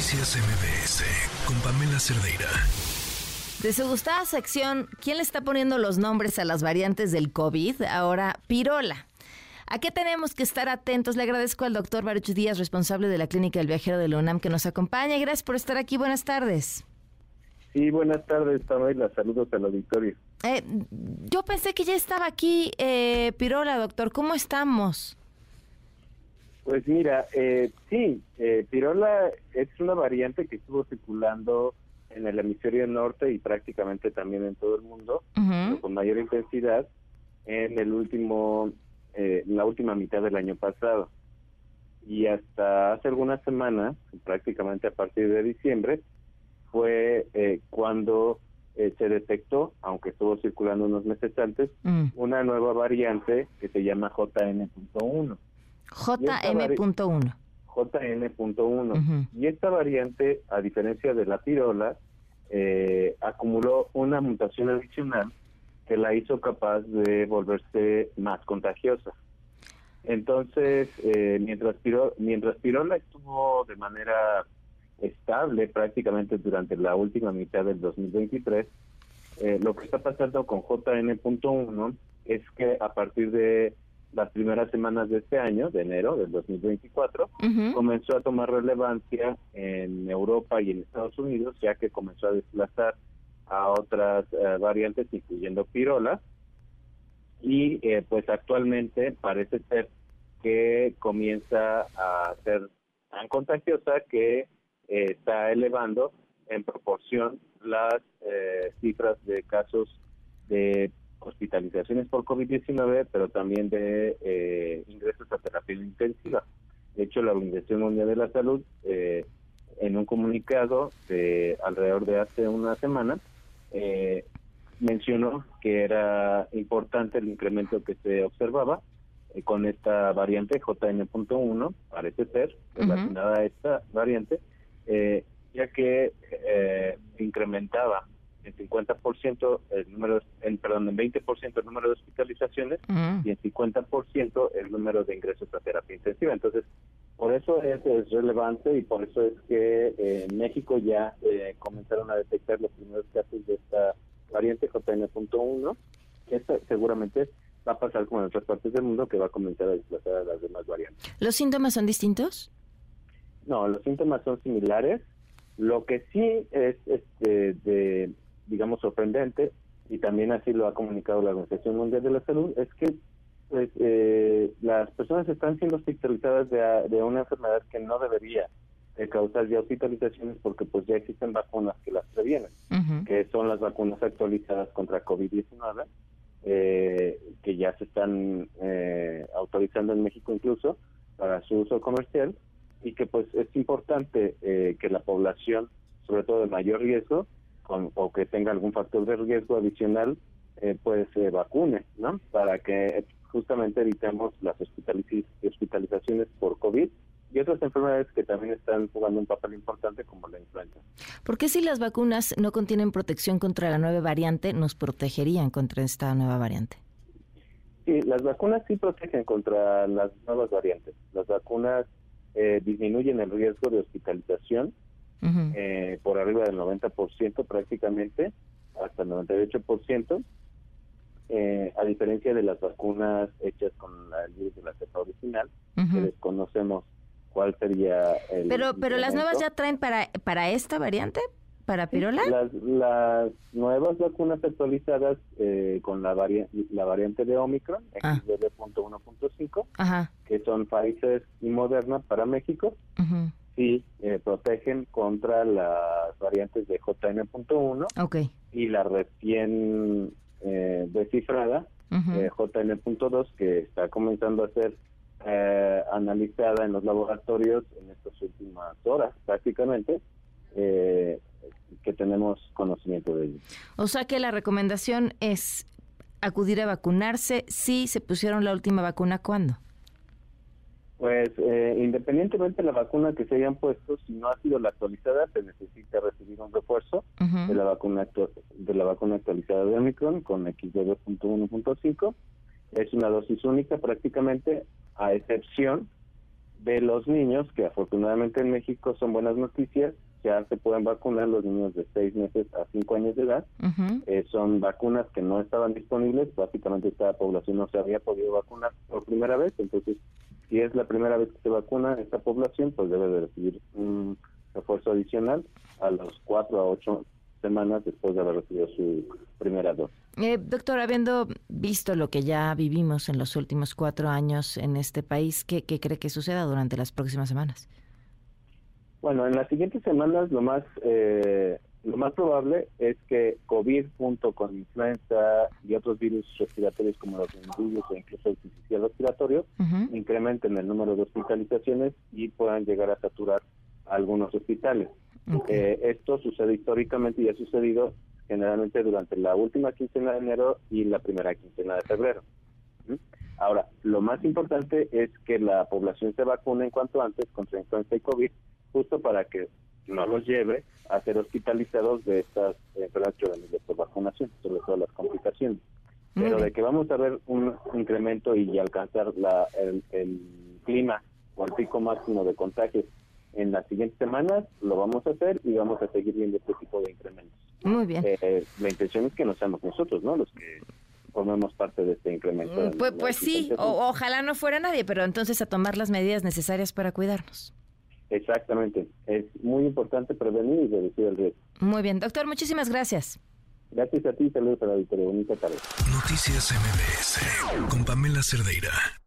Noticias MBS con Pamela Cerdeira. De su gustada sección, ¿quién le está poniendo los nombres a las variantes del COVID? Ahora, Pirola. ¿A qué tenemos que estar atentos? Le agradezco al doctor Baruch Díaz, responsable de la Clínica del Viajero de la UNAM, que nos acompaña. Gracias por estar aquí. Buenas tardes. Sí, buenas tardes, Pamela. Saludos al auditorio. Eh, yo pensé que ya estaba aquí eh, Pirola, doctor. ¿Cómo estamos? Pues mira, eh, sí, eh, Pirola es una variante que estuvo circulando en el hemisferio norte y prácticamente también en todo el mundo, con mayor intensidad en el último, eh, la última mitad del año pasado. Y hasta hace algunas semanas, prácticamente a partir de diciembre, fue eh, cuando eh, se detectó, aunque estuvo circulando unos meses antes, mm. una nueva variante que se llama JN.1. JM.1. JN.1. Y esta variante, a diferencia de la pirola, eh, acumuló una mutación adicional que la hizo capaz de volverse más contagiosa. Entonces, eh, mientras, mientras pirola estuvo de manera estable prácticamente durante la última mitad del 2023, eh, lo que está pasando con JN.1 es que a partir de las primeras semanas de este año, de enero del 2024, comenzó a tomar relevancia en Europa y en Estados Unidos, ya que comenzó a desplazar a otras eh, variantes, incluyendo pirola, y eh, pues actualmente parece ser que comienza a ser tan contagiosa que eh, está elevando en proporción las cifras de casos de hospitalizaciones por COVID-19, pero también de eh, ingresos a terapia intensiva. De hecho, la Organización Mundial de la Salud, eh, en un comunicado de alrededor de hace una semana, eh, mencionó que era importante el incremento que se observaba con esta variante JN.1, parece ser, relacionada a esta variante, ya que incrementaba en 50% el número, en, perdón, en 20% el número de hospitalizaciones y en 50% el número de ingresos a terapia intensiva. Entonces, por eso es, relevante y por eso es que eh, en México ya eh, comenzaron a detectar los primeros casos de esta variante JN.1, que seguramente va a pasar como en otras partes del mundo, que va a comenzar a desplazar a las demás variantes. ¿Los síntomas son distintos? No, los síntomas son similares. Lo que sí es este, de digamos, sorprendente, y también así lo ha comunicado la Organización Mundial de la Salud, es que pues, eh, las personas están siendo hospitalizadas de, una enfermedad que no debería causar ya hospitalizaciones porque pues ya existen vacunas que las previenen, que son las vacunas actualizadas contra COVID-19, eh, que ya se están eh, autorizando en México incluso para su uso comercial y que pues es importante que la población, sobre todo de mayor riesgo, o que tenga algún factor de riesgo adicional, eh, pues se vacune, ¿no? Para que justamente evitemos las hospitalizaciones por COVID y otras enfermedades que también están jugando un papel importante como la influenza. ¿Por qué si las vacunas no contienen protección contra la nueva variante, nos protegerían contra esta nueva variante? Sí, las vacunas sí protegen contra las nuevas variantes. Las vacunas eh, disminuyen el riesgo de hospitalización eh, por arriba del 90% prácticamente, hasta el 98%, eh, a diferencia de las vacunas hechas con el virus de la cepa original, que desconocemos cuál sería el... Pero, pero las nuevas ya traen para, para esta variante, para pirola. Las, las nuevas vacunas actualizadas eh, con la, la variante de Omicron, ah. XBB.1.5, que son Pfizer y Moderna para México, sí eh, protegen contra las variantes de JN.1 y la recién eh, descifrada eh, JN.2 que está comenzando a ser analizada en los laboratorios en estas últimas horas prácticamente que tenemos conocimiento de ello. O sea que la recomendación es acudir a vacunarse si se pusieron la última vacuna, ¿cuándo? Pues eh, independientemente de la vacuna que se hayan puesto, si no ha sido la actualizada, se necesita recibir un refuerzo de la vacuna de la vacuna actualizada de Omicron con XBB.1.5. Es una dosis única prácticamente, a excepción de los niños, que afortunadamente en México son buenas noticias, ya se pueden vacunar los niños de 6 meses a 5 años de edad. Eh, son vacunas que no estaban disponibles, básicamente esta población no se había podido vacunar por primera vez, entonces si es la primera vez que se vacuna esta población, pues debe de recibir un refuerzo adicional a los 4 a 8 semanas después de haber recibido su primera dosis. Eh, doctor, habiendo visto lo que ya vivimos en los últimos cuatro años en este país, ¿qué, cree que suceda durante las próximas semanas? Bueno, en las siguientes semanas lo más eh, lo más probable es que COVID junto con influenza y otros virus respiratorios como los virus o incluso el artificial respiratorio incrementen el número de hospitalizaciones y puedan llegar a saturar algunos hospitales. Eh, esto sucede históricamente y ha sucedido generalmente durante la última quincena de enero y la primera quincena de febrero. Ahora, lo más importante es que la población se vacune en cuanto antes contra influenza y COVID, justo para que no los lleve a ser hospitalizados de estas enfermedades juveniles por vacunación, sobre todo las complicaciones. Pero de que vamos a ver un incremento y alcanzar la, el, el clima o el pico máximo de contagios en las siguientes semanas lo vamos a hacer y vamos a seguir viendo este tipo de incrementos. Muy bien. Eh, la intención es que no seamos nosotros, ¿no? Los que formemos parte de este incremento. Mm, pues, pues sí, ojalá no fuera nadie, pero entonces a tomar las medidas necesarias para cuidarnos. Exactamente. Es muy importante prevenir y reducir el riesgo. Muy bien. Doctor, muchísimas gracias. Gracias a ti, saludos para la Bonita tarde. Noticias MBS con Pamela Cerdeira.